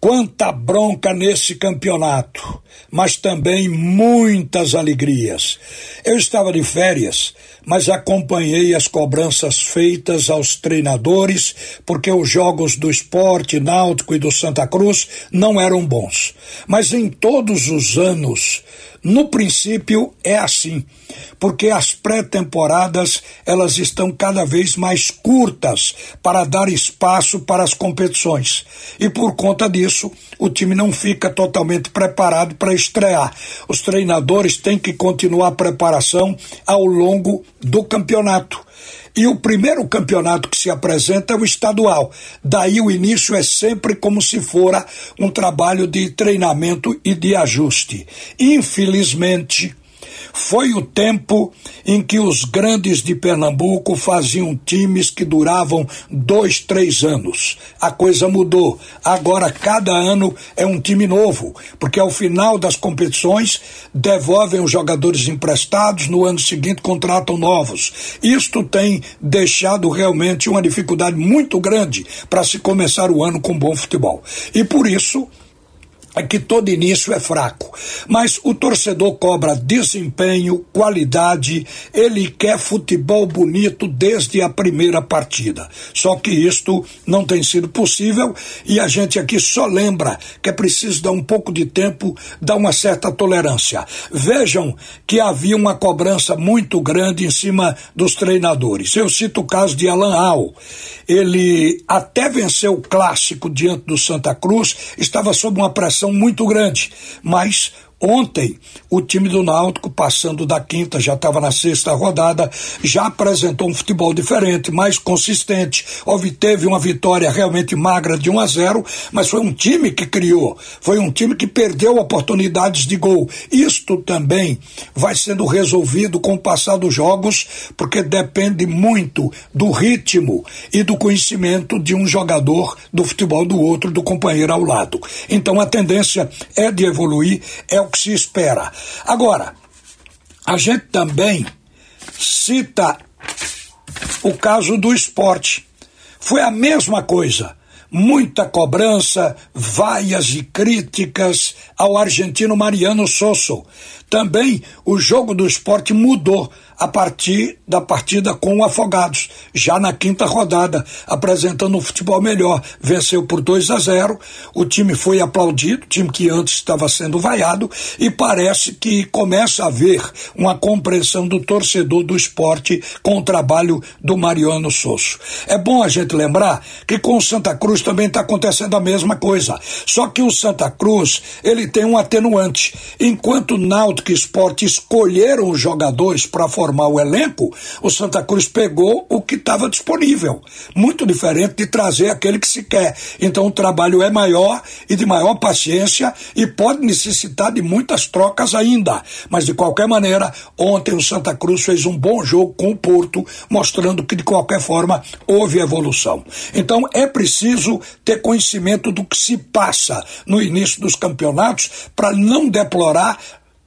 quanta bronca nesse campeonato, mas também muitas alegrias. Eu estava de férias mas acompanhei as cobranças feitas aos treinadores, porque os jogos do esporte náutico e do Santa Cruz não eram bons. Mas em todos os anos, no princípio é assim, porque as pré-temporadas elas estão cada vez mais curtas para dar espaço para as competições. E por conta disso, o time não fica totalmente preparado para estrear. Os treinadores têm que continuar a preparação ao longo do campeonato. E o primeiro campeonato que se apresenta é o estadual. Daí o início é sempre como se fora um trabalho de treinamento e de ajuste. Infelizmente, foi o tempo em que os grandes de Pernambuco faziam times que duravam dois, três anos. A coisa mudou. Agora, cada ano é um time novo, porque ao final das competições devolvem os jogadores emprestados, no ano seguinte contratam novos. Isto tem deixado realmente uma dificuldade muito grande para se começar o ano com bom futebol. E por isso que todo início é fraco. Mas o torcedor cobra desempenho, qualidade, ele quer futebol bonito desde a primeira partida. Só que isto não tem sido possível e a gente aqui só lembra que é preciso dar um pouco de tempo, dar uma certa tolerância. Vejam que havia uma cobrança muito grande em cima dos treinadores. Eu cito o caso de Alan Al. Ele até venceu o clássico diante do Santa Cruz, estava sob uma pressão muito grande, mas Ontem, o time do Náutico, passando da quinta, já estava na sexta rodada, já apresentou um futebol diferente, mais consistente. Obteve uma vitória realmente magra de 1 a 0, mas foi um time que criou, foi um time que perdeu oportunidades de gol. Isto também vai sendo resolvido com o passar dos jogos, porque depende muito do ritmo e do conhecimento de um jogador do futebol do outro, do companheiro ao lado. Então a tendência é de evoluir, é o que se espera. Agora, a gente também cita o caso do esporte. Foi a mesma coisa. Muita cobrança, vaias e críticas ao argentino Mariano Sosso. Também o jogo do esporte mudou a partir da partida com o Afogados, já na quinta rodada, apresentando um futebol melhor. Venceu por 2 a 0. O time foi aplaudido, time que antes estava sendo vaiado, e parece que começa a haver uma compreensão do torcedor do esporte com o trabalho do Mariano Sosso. É bom a gente lembrar que com o Santa Cruz também está acontecendo a mesma coisa. Só que o Santa Cruz ele tem um atenuante. Enquanto o Náutico Esporte escolheram os jogadores para formar formar o elenco, o Santa Cruz pegou o que estava disponível. Muito diferente de trazer aquele que se quer. Então o trabalho é maior e de maior paciência e pode necessitar de muitas trocas ainda. Mas de qualquer maneira, ontem o Santa Cruz fez um bom jogo com o Porto, mostrando que de qualquer forma houve evolução. Então é preciso ter conhecimento do que se passa no início dos campeonatos para não deplorar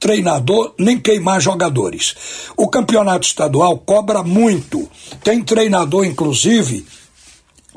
treinador nem queimar jogadores. O campeonato estadual cobra muito. Tem treinador, inclusive,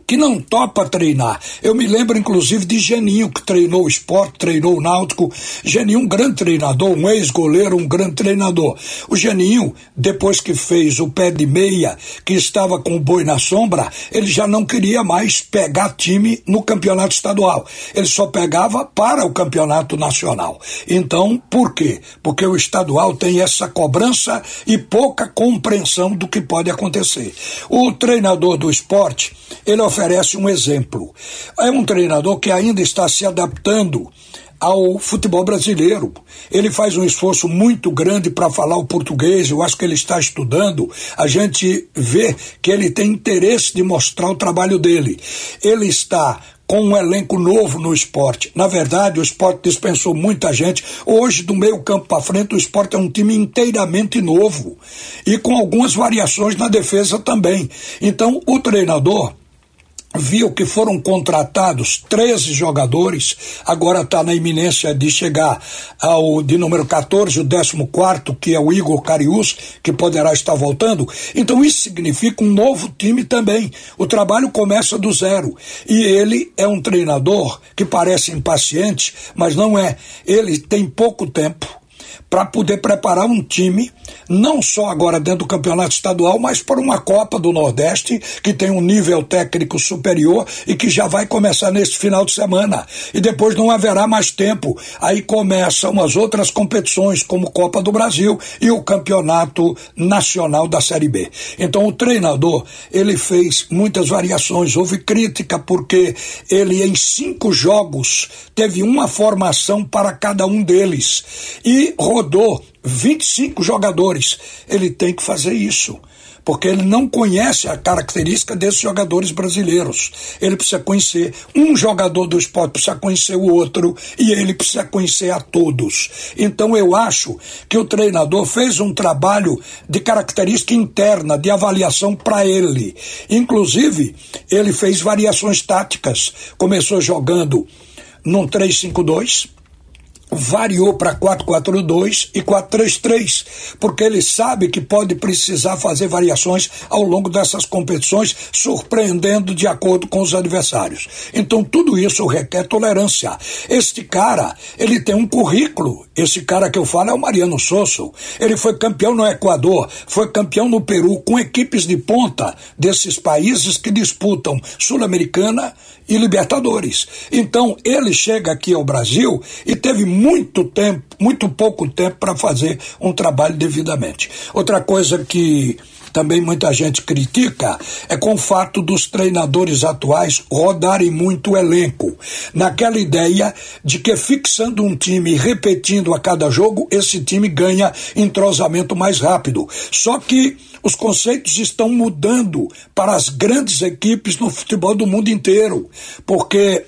que não topa treinar. Eu me lembro, inclusive, de Geninho, que treinou o esporte, treinou o náutico. Geninho, um grande treinador, um ex-goleiro, um grande treinador. O Geninho, depois que fez o pé de meia, que estava com o boi na sombra, ele já não queria mais pegar time no campeonato estadual. Ele só pegava para o campeonato nacional. Então, por quê? Porque o estadual tem essa cobrança e pouca compreensão do que pode acontecer. O treinador do esporte, ele oferece um exemplo. É um treinador que ainda está se adaptando ao futebol brasileiro. Ele faz um esforço muito grande para falar o português, eu acho que ele está estudando. A gente vê que ele tem interesse de mostrar o trabalho dele. Ele está com um elenco novo no esporte. Na verdade, o esporte dispensou muita gente. Hoje, do meio campo para frente, o esporte é um time inteiramente novo e com algumas variações na defesa também. Então, o treinador viu que foram contratados 13 jogadores, agora está na iminência de chegar ao de número 14, o 14, que é o Igor Carius, que poderá estar voltando. Então isso significa um novo time também. O trabalho começa do zero. E ele é um treinador que parece impaciente, mas não é. Ele tem pouco tempo para poder preparar um time, não só agora dentro do campeonato estadual, mas para uma Copa do Nordeste que tem um nível técnico superior e que já vai começar nesse final de semana. E depois não haverá mais tempo. Aí começam as outras competições, como Copa do Brasil e o Campeonato Nacional da Série B. Então o treinador, ele fez muitas variações. Houve crítica porque ele em cinco jogos teve uma formação para cada um deles. E rodou 25 jogadores. Ele tem que fazer isso porque ele não conhece a característica desses jogadores brasileiros. Ele precisa conhecer um jogador do esporte, precisa conhecer o outro e ele precisa conhecer a todos. Então eu acho que o treinador fez um trabalho de característica interna, de avaliação para ele. Inclusive, ele fez variações táticas. Começou jogando num 3-5-2 variou para 442 e 433, porque ele sabe que pode precisar fazer variações ao longo dessas competições, surpreendendo de acordo com os adversários. Então tudo isso requer tolerância. Este cara, ele tem um currículo. Esse cara que eu falo é o Mariano Sosso. Ele foi campeão no Equador, foi campeão no Peru com equipes de ponta desses países que disputam Sul-Americana e Libertadores. Então ele chega aqui ao Brasil e teve muito tempo, muito pouco tempo para fazer um trabalho devidamente. Outra coisa que também muita gente critica é com o fato dos treinadores atuais rodarem muito o elenco, naquela ideia de que fixando um time e repetindo a cada jogo, esse time ganha entrosamento mais rápido. Só que os conceitos estão mudando para as grandes equipes no futebol do mundo inteiro, porque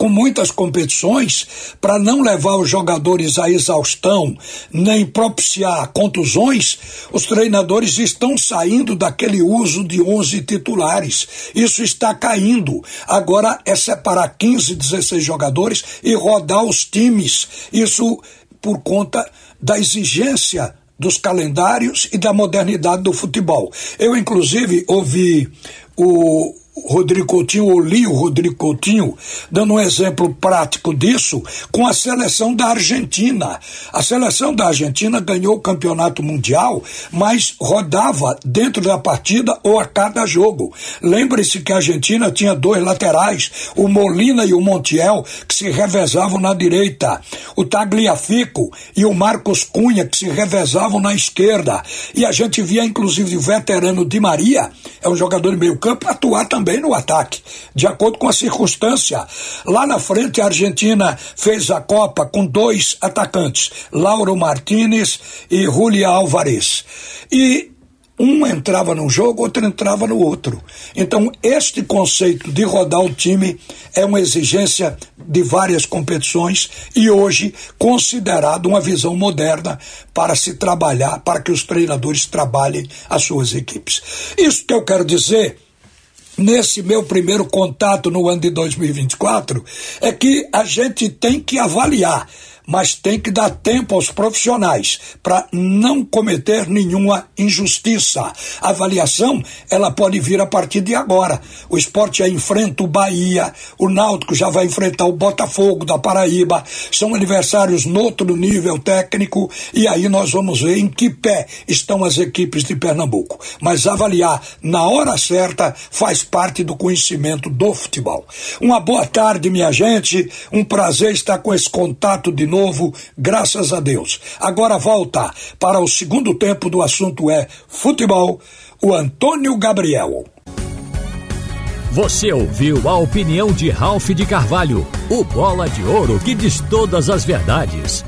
com muitas competições para não levar os jogadores à exaustão nem propiciar contusões, os treinadores estão saindo daquele uso de 11 titulares. Isso está caindo. Agora é separar 15, 16 jogadores e rodar os times. Isso por conta da exigência dos calendários e da modernidade do futebol. Eu, inclusive, ouvi o, Rodrigo Coutinho, ou li o Rodrigo Coutinho, dando um exemplo prático disso, com a seleção da Argentina. A seleção da Argentina ganhou o campeonato mundial, mas rodava dentro da partida ou a cada jogo. Lembre-se que a Argentina tinha dois laterais, o Molina e o Montiel, que se revezavam na direita, o Tagliafico e o Marcos Cunha, que se revezavam na esquerda. E a gente via, inclusive, o veterano Di Maria, é um jogador de meio campo, atuar também também no ataque, de acordo com a circunstância. Lá na frente, a Argentina fez a Copa com dois atacantes, Lauro Martinez e Julia Alvarez. E um entrava num jogo, outro entrava no outro. Então, este conceito de rodar o time é uma exigência de várias competições e hoje considerado uma visão moderna para se trabalhar, para que os treinadores trabalhem as suas equipes. Isso que eu quero dizer nesse meu primeiro contato no ano de 2024 é que a gente tem que avaliar mas tem que dar tempo aos profissionais para não cometer nenhuma injustiça. A avaliação, ela pode vir a partir de agora. O esporte já enfrenta o Bahia, o Náutico já vai enfrentar o Botafogo da Paraíba, são adversários no outro nível técnico e aí nós vamos ver em que pé estão as equipes de Pernambuco. Mas avaliar na hora certa faz parte do conhecimento do futebol. Uma boa tarde, minha gente, um prazer estar com esse contato de novo novo, graças a Deus. Agora volta para o segundo tempo do assunto é futebol, o Antônio Gabriel. Você ouviu a opinião de Ralph de Carvalho, o bola de ouro que diz todas as verdades.